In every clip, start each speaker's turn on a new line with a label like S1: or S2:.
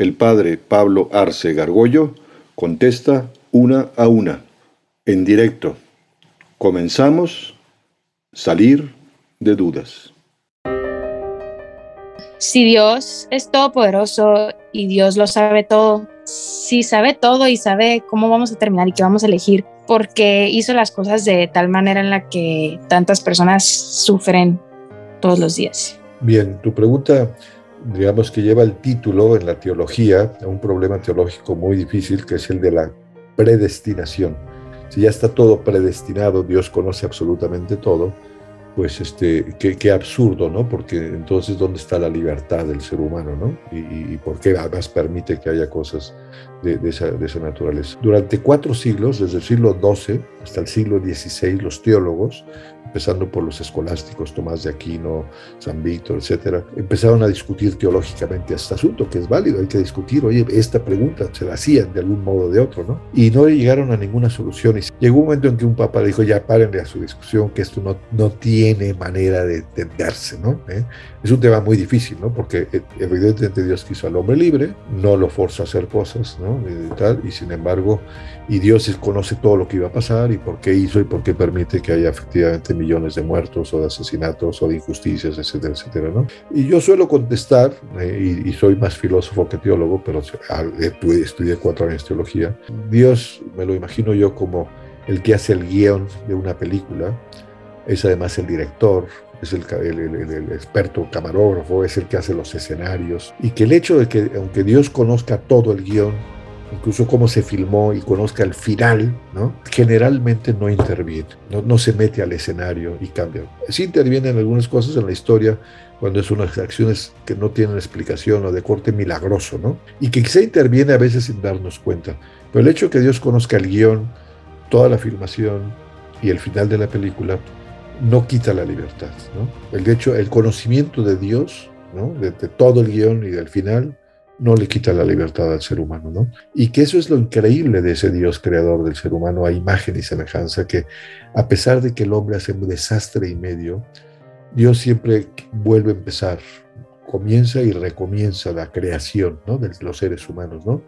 S1: El padre Pablo Arce Gargollo contesta una a una, en directo. Comenzamos, salir de dudas.
S2: Si Dios es todopoderoso y Dios lo sabe todo, si sabe todo y sabe cómo vamos a terminar y qué vamos a elegir, porque hizo las cosas de tal manera en la que tantas personas sufren todos los días.
S1: Bien, tu pregunta digamos que lleva el título en la teología a un problema teológico muy difícil que es el de la predestinación. Si ya está todo predestinado, Dios conoce absolutamente todo, pues este, qué, absurdo, ¿no? Porque entonces, ¿dónde está la libertad del ser humano, ¿no? Y, por qué además permite que haya cosas de, esa, de, esa, naturaleza. Durante cuatro siglos, desde el siglo XII hasta el siglo XVI, los teólogos empezando por los escolásticos, Tomás de Aquino, San Víctor, etcétera, empezaron a discutir teológicamente este asunto, que es válido, hay que discutir, oye, esta pregunta se la hacían de algún modo o de otro, ¿no? Y no llegaron a ninguna solución. Y llegó un momento en que un papa dijo, ya párenle a su discusión, que esto no, no tiene manera de entenderse, ¿no? ¿Eh? Es un tema muy difícil, ¿no? Porque eh, evidentemente Dios quiso al hombre libre, no lo forza a hacer cosas, ¿no? Y, tal, y sin embargo, y Dios conoce todo lo que iba a pasar y por qué hizo y por qué permite que haya efectivamente millones de muertos o de asesinatos o de injusticias, etcétera, etcétera, ¿no? Y yo suelo contestar, eh, y, soy más filósofo que teólogo, pero estudié cuatro años teología, Dios me lo imagino yo como el que hace el guion de una película, es además el director, es el, el, experto camarógrafo, es el que hace los escenarios, y que el hecho de que aunque Dios conozca todo el guion, incluso cómo se filmó y conozca el final, ¿no? generalmente no interviene, no, no se mete al escenario y cambia. Sí interviene en algunas cosas en la historia, cuando es unas acciones que no tienen explicación o de corte milagroso, ¿no? Y que quizá interviene a veces sin darnos cuenta. Pero el hecho de que Dios conozca el guion, toda la filmación y el final de la película, no quita la libertad. ¿no? El, de hecho, el conocimiento de Dios, ¿no? de, todo el guion y del final, no le quita la libertad al ser humano. ¿no? Y que eso es lo increíble de ese Dios creador del ser humano a imagen y semejanza, que a pesar de que el hombre hace un desastre y medio, Dios siempre vuelve a empezar, comienza y recomienza la creación ¿no? de los seres humanos. ¿no?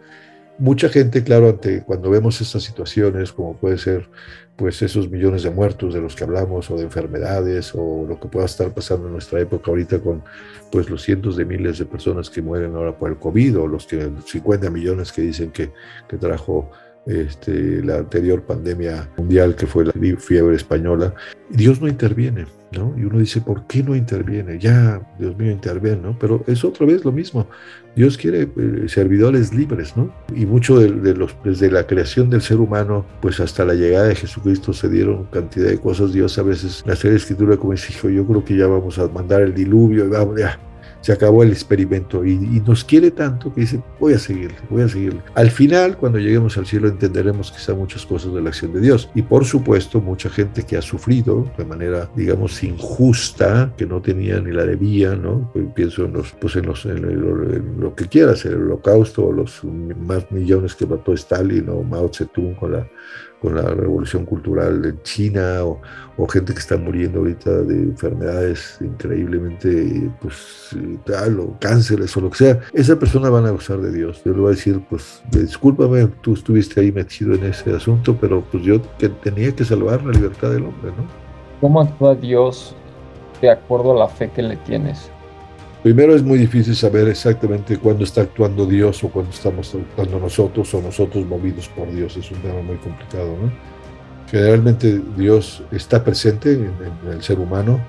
S1: Mucha gente, claro, ante, cuando vemos estas situaciones, como puede ser pues esos millones de muertos de los que hablamos, o de enfermedades, o lo que pueda estar pasando en nuestra época ahorita con pues los cientos de miles de personas que mueren ahora por el COVID, o los que 50 millones que dicen que, que trajo este, la anterior pandemia mundial que fue la fiebre española, Dios no interviene, ¿no? Y uno dice, ¿por qué no interviene? Ya, Dios mío, interviene, ¿no? Pero es otra vez lo mismo. Dios quiere eh, servidores libres, ¿no? Y mucho de, los, desde la creación del ser humano, pues hasta la llegada de Jesucristo se dieron cantidad de cosas. Dios a veces, la serie escritura como dice, yo creo que ya vamos a mandar el diluvio, vamos, ya, se acabó el experimento y, nos quiere tanto que dice, voy a seguirle, voy a seguirle. Al final, cuando lleguemos al cielo, entenderemos quizá muchas cosas de la acción de Dios. Y por supuesto, mucha gente que ha sufrido de manera, digamos, injusta, que no tenía ni la debía, ¿no? Pues pienso en, los, pues en, los, lo que quieras, el holocausto, los más millones que mató Stalin o Mao Zedong con la con la revolución cultural en China o, gente que está muriendo ahorita de enfermedades increíblemente, pues tal, o cánceres o lo que sea, esa persona van a gozar de Dios. Yo le voy a decir, pues discúlpame, tú estuviste ahí metido en ese asunto, pero pues yo que tenía que salvar la libertad del hombre, ¿no?
S3: ¿Cómo actúa Dios de acuerdo a la fe que le tienes?
S1: Primero es muy difícil saber exactamente cuándo está actuando Dios o cuándo estamos actuando nosotros o nosotros movidos por Dios. Es un tema muy complicado. ¿no? Generalmente Dios está presente en, el ser humano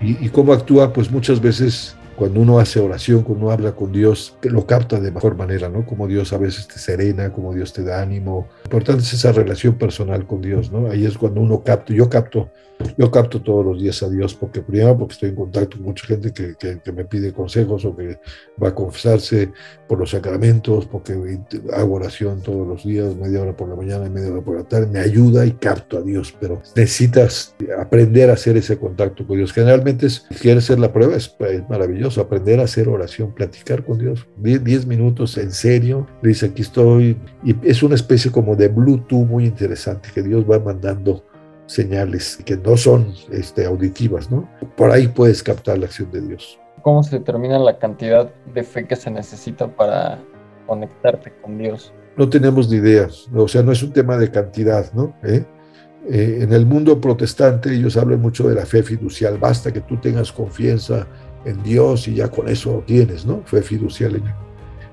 S1: y, cómo actúa, pues muchas veces cuando uno hace oración, cuando uno habla con Dios, lo capta de mejor manera, ¿no? Como Dios a veces te serena, como Dios te da ánimo. Importante es esa relación personal con Dios, ¿no? Ahí es cuando uno capta, yo capto yo capto todos los días a Dios, porque primero porque estoy en contacto con mucha gente que, que, me pide consejos o que va a confesarse por los sacramentos, porque hago oración todos los días, media hora por la mañana y media hora por la tarde, me ayuda y capto a Dios, pero necesitas aprender a hacer ese contacto con Dios. Generalmente, si quieres hacer la prueba, es, maravilloso, aprender a hacer oración, platicar con Dios, 10 minutos en serio, dice aquí estoy, y es una especie como de Bluetooth muy interesante que Dios va mandando señales que no son este, auditivas, ¿no? Por ahí puedes captar la acción de Dios.
S3: ¿Cómo se determina la cantidad de fe que se necesita para conectarte con Dios?
S1: No tenemos ni idea, o sea, no es un tema de cantidad, ¿no? ¿Eh? Eh, en el mundo protestante ellos hablan mucho de la fe fiducial, basta que tú tengas confianza en Dios y ya con eso tienes, ¿no? Fe fiducial.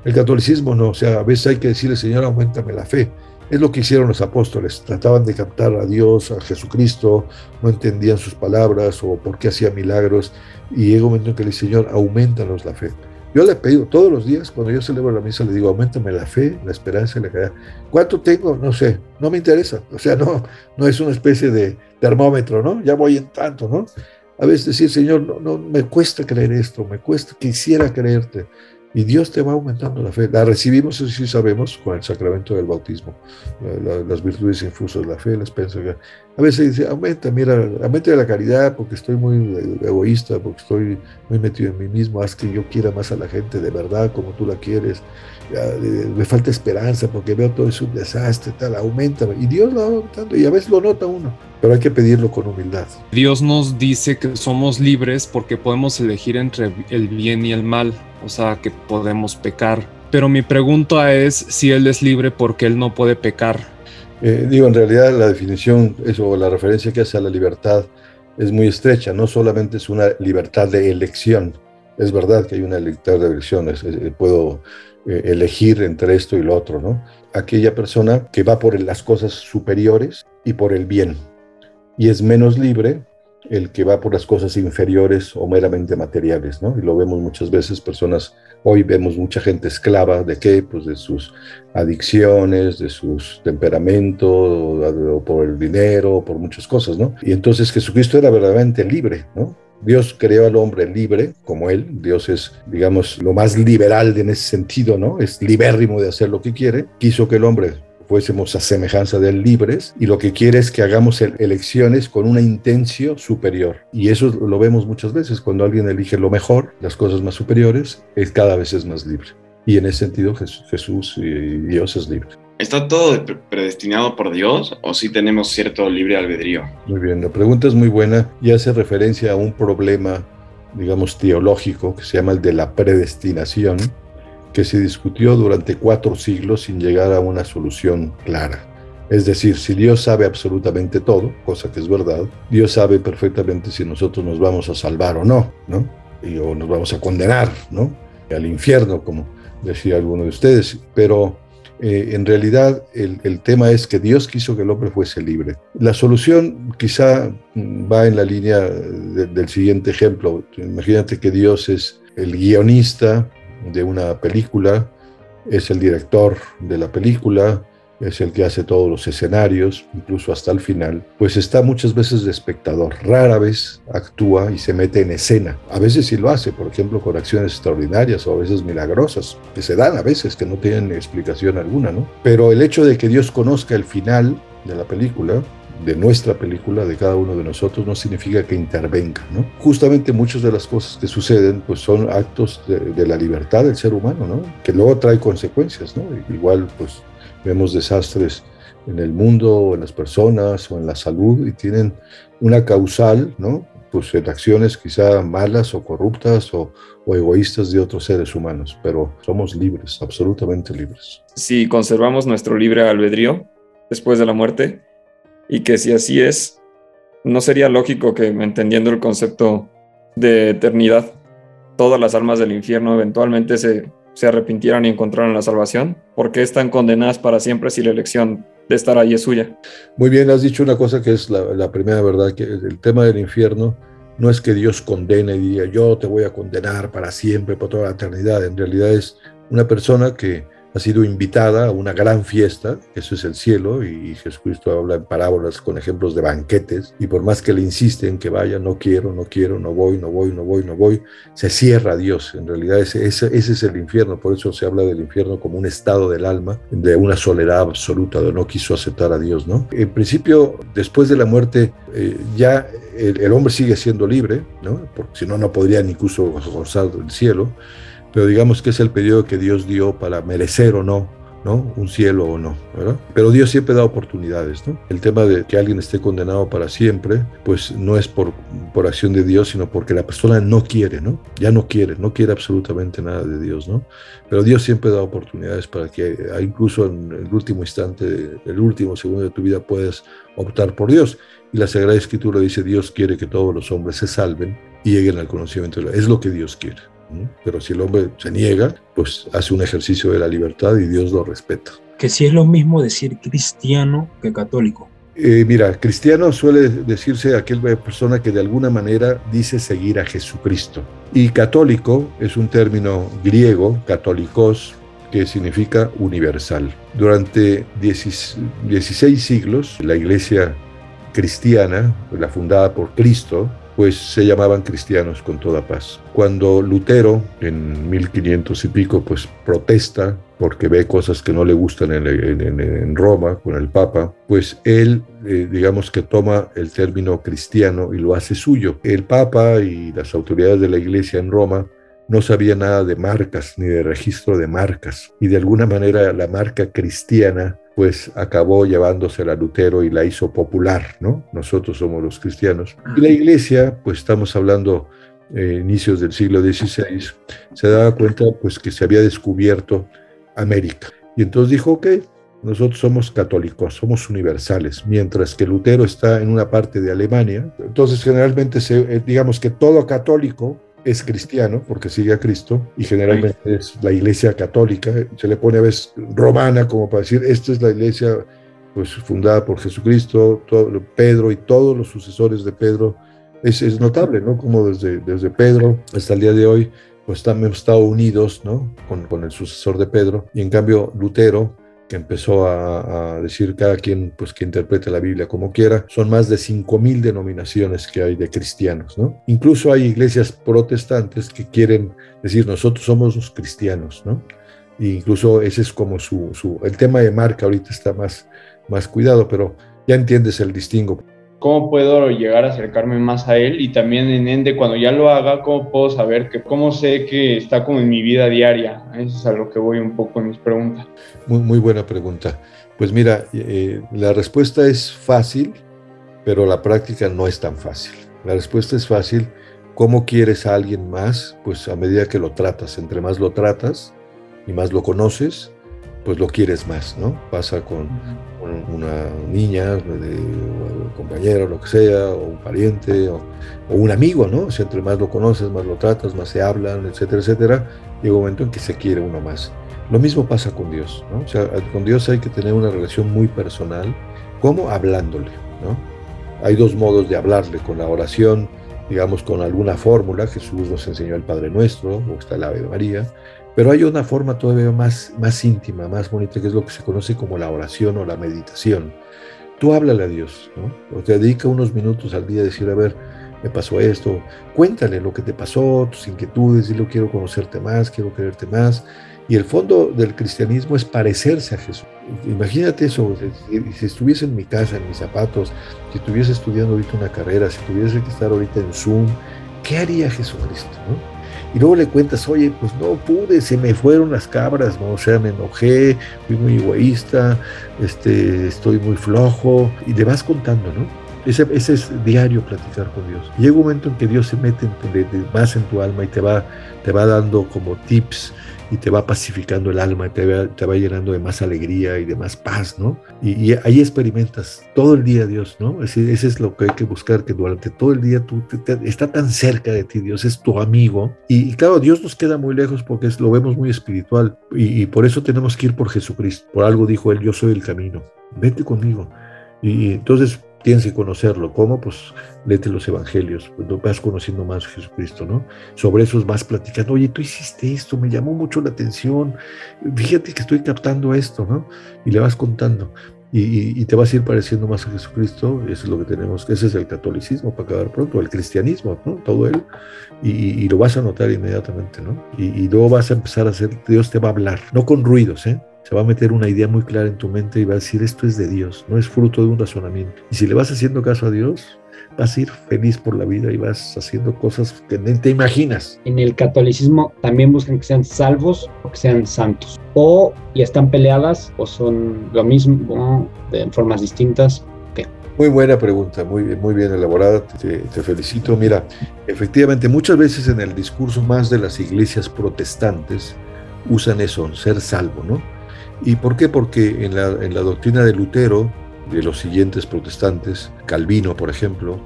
S1: El catolicismo no, o sea, a veces hay que decirle, Señor, aumentame la fe. Es lo que hicieron los apóstoles, trataban de captar a Dios, a Jesucristo, no entendían sus palabras o por qué hacía milagros, y llega un momento en que le dice, Señor, aumentanos la fe. Yo le he pedido todos los días, cuando yo celebro la misa, le digo, aumentame la fe, la esperanza y la caridad. ¿Cuánto tengo? No sé, no me interesa. O sea, no, no es una especie de termómetro, ¿no? Ya voy en tanto, ¿no? A veces decir, Señor, no, no me cuesta creer esto, me cuesta, quisiera creerte y Dios te va aumentando la fe. La recibimos, eso sí sabemos, con el sacramento del bautismo, las virtudes infusas, la fe, la esperanza. A veces dice, aumenta, mira, aumenta la caridad porque estoy muy egoísta, porque estoy muy metido en mí mismo, haz que yo quiera más a la gente de verdad como tú la quieres. me falta esperanza porque veo todo es un desastre, tal, aumenta. Y Dios lo va aumentando y a veces lo nota uno, pero hay que pedirlo con humildad.
S4: Dios nos dice que somos libres porque podemos elegir entre el bien y el mal o sea, que podemos pecar. Pero mi pregunta es si Él es libre porque Él no puede pecar.
S1: Eh, digo, en realidad la definición, eso, la referencia que hace a la libertad es muy estrecha, no solamente es una libertad de elección, es verdad que hay una libertad de elecciones, puedo eh, elegir entre esto y lo otro, ¿no? Aquella persona que va por las cosas superiores y por el bien, y es menos libre el que va por las cosas inferiores o meramente materiales, ¿no? Y lo vemos muchas veces, personas, hoy vemos mucha gente esclava de qué, pues de sus adicciones, de sus temperamentos, o, por el dinero, o por muchas cosas, ¿no? Y entonces Jesucristo era verdaderamente libre, ¿no? Dios creó al hombre libre, como él. Dios es, digamos, lo más liberal en ese sentido, ¿no? Es libérrimo de hacer lo que quiere. Quiso que el hombre fuésemos a semejanza de él libres y lo que quiere es que hagamos elecciones con una intención superior. Y eso lo vemos muchas veces, cuando alguien elige lo mejor, las cosas más superiores, es cada vez es más libre. Y en ese sentido Jesús, y Dios es libre.
S5: ¿Está todo predestinado por Dios o si sí tenemos cierto libre albedrío?
S1: Muy bien, la pregunta es muy buena y hace referencia a un problema, digamos, teológico que se llama el de la predestinación que se discutió durante cuatro siglos sin llegar a una solución clara. Es decir, si Dios sabe absolutamente todo, cosa que es verdad, Dios sabe perfectamente si nosotros nos vamos a salvar o no, ¿no? Y, o nos vamos a condenar, ¿no? Al infierno, como decía alguno de ustedes. Pero eh, en realidad el, el, tema es que Dios quiso que el hombre fuese libre. La solución quizá va en la línea del siguiente ejemplo. Imagínate que Dios es el guionista de una película, es el director de la película, es el que hace todos los escenarios, incluso hasta el final, pues está muchas veces de espectador. Rara vez actúa y se mete en escena. A veces sí lo hace, por ejemplo, con acciones extraordinarias o a veces milagrosas, que se dan a veces, que no tienen explicación alguna, ¿no? Pero el hecho de que Dios conozca el final de la película, de nuestra película, de cada uno de nosotros, no significa que intervenga. ¿no? Justamente muchas de las cosas que suceden pues son actos de, la libertad del ser humano, ¿no? que luego trae consecuencias. ¿no? Igual pues vemos desastres en el mundo, en las personas, o en la salud, y tienen una causal, ¿no? pues en acciones quizá malas o corruptas o, o egoístas de otros seres humanos, pero somos libres, absolutamente libres.
S3: Si conservamos nuestro libre albedrío después de la muerte, y que si así es, no sería lógico que entendiendo el concepto de eternidad, todas las almas del infierno eventualmente se, se arrepintieran y encontraran la salvación, porque están condenadas para siempre si la elección de estar ahí es suya.
S1: Muy bien, has dicho una cosa que es la, la primera verdad, que el tema del infierno no es que Dios condene y diga yo te voy a condenar para siempre, por toda la eternidad. En realidad es una persona que ha sido invitada a una gran fiesta, eso es el cielo, y Jesucristo habla en parábolas con ejemplos de banquetes, y por más que le insisten que vaya, no quiero, no quiero, no voy, no voy, no voy, no voy, se cierra a Dios. En realidad ese, es el infierno, por eso se habla del infierno como un estado del alma, de una soledad absoluta, de no quiso aceptar a Dios, ¿no? En principio, después de la muerte, eh, ya el, el, hombre sigue siendo libre, ¿no? Porque si no, no podría ni incluso gozar del cielo, pero digamos que es el periodo que Dios dio para merecer o no, ¿no? Un cielo o no, ¿verdad? Pero Dios siempre da oportunidades, ¿no? El tema de que alguien esté condenado para siempre, pues no es por, por acción de Dios, sino porque la persona no quiere, ¿no? Ya no quiere, no quiere absolutamente nada de Dios, ¿no? Pero Dios siempre da oportunidades para que incluso en el último instante, el último segundo de tu vida puedas optar por Dios. Y la Sagrada Escritura dice, Dios quiere que todos los hombres se salven y lleguen al conocimiento de la... Es lo que Dios quiere. Pero si el hombre se niega, pues hace un ejercicio de la libertad y Dios lo respeta.
S6: Que si es lo mismo decir cristiano que católico.
S1: Eh, mira, cristiano suele decirse aquella persona que de alguna manera dice seguir a Jesucristo. Y católico es un término griego, católicos, que significa universal. Durante 16 siglos, la iglesia cristiana, la fundada por Cristo, pues se llamaban cristianos con toda paz. Cuando Lutero, en 1500 y pico, pues protesta porque ve cosas que no le gustan en, Roma con el Papa, pues él, eh, digamos que toma el término cristiano y lo hace suyo. El Papa y las autoridades de la iglesia en Roma no sabían nada de marcas ni de registro de marcas y de alguna manera la marca cristiana pues acabó llevándose a Lutero y la hizo popular, ¿no? Nosotros somos los cristianos. Y la iglesia, pues estamos hablando eh, inicios del siglo XVI, se daba cuenta pues que se había descubierto América. Y entonces dijo, ok, nosotros somos católicos, somos universales, mientras que Lutero está en una parte de Alemania. Entonces generalmente se, eh, digamos que todo católico es cristiano porque sigue a Cristo y generalmente es la iglesia católica, se le pone a veces romana como para decir, esta es la iglesia pues fundada por Jesucristo, todo, Pedro y todos los sucesores de Pedro. Es, es, notable, ¿no? Como desde, desde Pedro hasta el día de hoy, pues hemos estado unidos, ¿no? Con, con el sucesor de Pedro. Y en cambio, Lutero, que empezó a, decir cada quien pues que interprete la Biblia como quiera. Son más de 5.000 denominaciones que hay de cristianos, ¿no? Incluso hay iglesias protestantes que quieren decir nosotros somos los cristianos, ¿no? E incluso ese es como su, su, el tema de marca ahorita está más, más cuidado, pero ya entiendes el distingo.
S7: ¿Cómo puedo llegar a acercarme más a él? Y también en Ende, cuando ya lo haga, ¿cómo puedo saber que, cómo sé que está como en mi vida diaria? Eso es a lo que voy un poco en mis preguntas.
S1: Muy, muy buena pregunta. Pues mira, eh, la respuesta es fácil, pero la práctica no es tan fácil. La respuesta es fácil. ¿Cómo quieres a alguien más? Pues a medida que lo tratas, entre más lo tratas y más lo conoces, pues lo quieres más, ¿no? Pasa con, una niña, un compañero, lo que sea, o un pariente, o, un amigo, ¿no? Si entre más lo conoces, más lo tratas, más se hablan, etcétera, etcétera, llega un momento en que se quiere uno más. Lo mismo pasa con Dios, ¿no? O sea, con Dios hay que tener una relación muy personal, como hablándole, ¿no? Hay dos modos de hablarle, con la oración, digamos, con alguna fórmula, Jesús nos enseñó el Padre Nuestro, o está el Ave María, pero hay una forma todavía más, más íntima, más bonita, que es lo que se conoce como la oración o la meditación. Tú háblale a Dios, ¿no? O te dedica unos minutos al día a decir, a ver, me pasó esto, cuéntale lo que te pasó, tus inquietudes, dile, quiero conocerte más, quiero quererte más. Y el fondo del cristianismo es parecerse a Jesús. Imagínate eso, si, estuviese en mi casa, en mis zapatos, si estuviese estudiando ahorita una carrera, si tuviese que estar ahorita en Zoom, ¿qué haría Jesucristo? ¿no? Y luego le cuentas, oye, pues no pude, se me fueron las cabras, ¿no? O sea, me enojé, fui muy egoísta, este, estoy muy flojo, y le vas contando, ¿no? Ese, ese es diario platicar con Dios. Llega un momento en que Dios se mete más en tu alma y te va, te va dando como tips y te va pacificando el alma, y te va, te va llenando de más alegría y de más paz, ¿no? Y, ahí experimentas todo el día Dios, ¿no? Ese, es lo que hay que buscar, que durante todo el día tú está tan cerca de ti, Dios es tu amigo. Y, claro, Dios nos queda muy lejos porque lo vemos muy espiritual y, y por eso tenemos que ir por Jesucristo. Por algo dijo Él, yo soy el camino, vete conmigo. Y entonces tienes que conocerlo. ¿Cómo? Pues léete los evangelios, pues vas conociendo más a Jesucristo, ¿no? Sobre eso vas platicando, oye, tú hiciste esto, me llamó mucho la atención, fíjate que estoy captando esto, ¿no? Y le vas contando. Y, te vas a ir pareciendo más a Jesucristo, eso es lo que tenemos, ese es el catolicismo para acabar pronto, el cristianismo, ¿no? Todo él, y, lo vas a notar inmediatamente, ¿no? Y, luego vas a empezar a hacer, Dios te va a hablar, no con ruidos, ¿eh? Se va a meter una idea muy clara en tu mente y va a decir, esto es de Dios, no es fruto de un razonamiento. Y si le vas haciendo caso a Dios, vas a ir feliz por la vida y vas haciendo cosas que ni te imaginas.
S8: En el catolicismo también buscan que sean salvos o que sean santos. O ya están peleadas o son lo mismo de formas distintas.
S1: Muy buena pregunta, muy, muy bien elaborada, te, te, felicito. Mira, efectivamente, muchas veces en el discurso más de las iglesias protestantes usan eso, ser salvo, ¿no? ¿Y por qué? Porque en la, doctrina de Lutero, de los siguientes protestantes, Calvino, por ejemplo,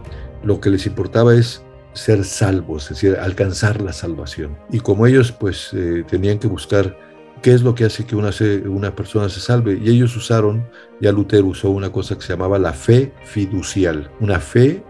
S1: lo que les importaba es ser salvos, es decir, alcanzar la salvación. Y como ellos pues eh, tenían que buscar qué es lo que hace que una persona se salve, y ellos usaron, ya Lutero usó una cosa que se llamaba la fe fiducial, una fe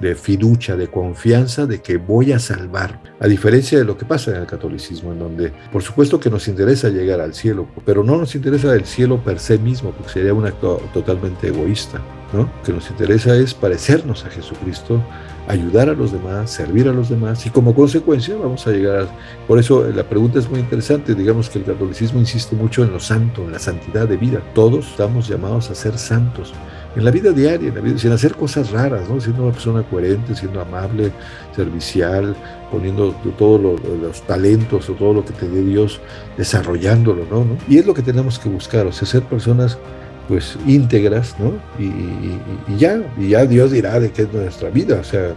S1: de fiducia, de confianza de que voy a salvar. A diferencia de lo que pasa en el catolicismo, en donde por supuesto que nos interesa llegar al cielo, pero no nos interesa el cielo per se mismo, porque sería un acto totalmente egoísta. ¿no? que nos interesa es parecernos a Jesucristo, ayudar a los demás, servir a los demás y como consecuencia vamos a llegar a... Por eso la pregunta es muy interesante, digamos que el catolicismo insiste mucho en lo santo, en la santidad de vida. Todos estamos llamados a ser santos en la vida diaria, en la vida, sin hacer cosas raras, ¿no? siendo una persona coherente, siendo amable, servicial, poniendo todos los, talentos o todo lo que te dé Dios, desarrollándolo, ¿no? Y es lo que tenemos que buscar, o sea, ser personas pues íntegras, ¿no? Y, ya, y ya Dios dirá de qué es nuestra vida, o sea,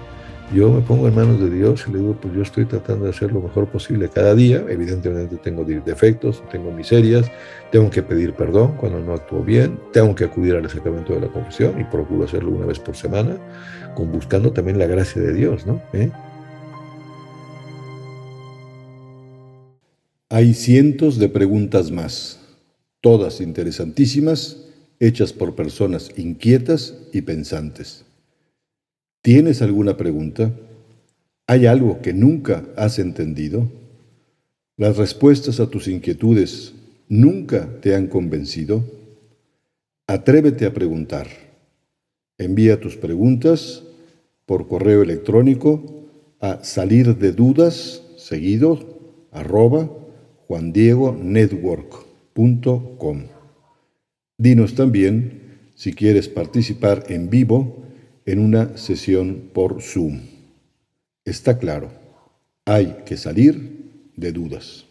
S1: yo me pongo en manos de Dios y le digo, pues yo estoy tratando de hacer lo mejor posible cada día. Evidentemente tengo defectos, tengo miserias, tengo que pedir perdón cuando no actúo bien, tengo que acudir al sacramento de la confesión y procuro hacerlo una vez por semana, con buscando también la gracia de Dios, ¿no? ¿Eh?
S9: Hay cientos de preguntas más, todas interesantísimas, hechas por personas inquietas y pensantes. ¿Tienes alguna pregunta? ¿Hay algo que nunca has entendido? ¿Las respuestas a tus inquietudes nunca te han convencido? Atrévete a preguntar. Envía tus preguntas por correo electrónico a salir de dudas seguido arroba juandiegonetwork.com. Dinos también si quieres participar en vivo en una sesión por Zoom. Está claro, hay que salir de dudas.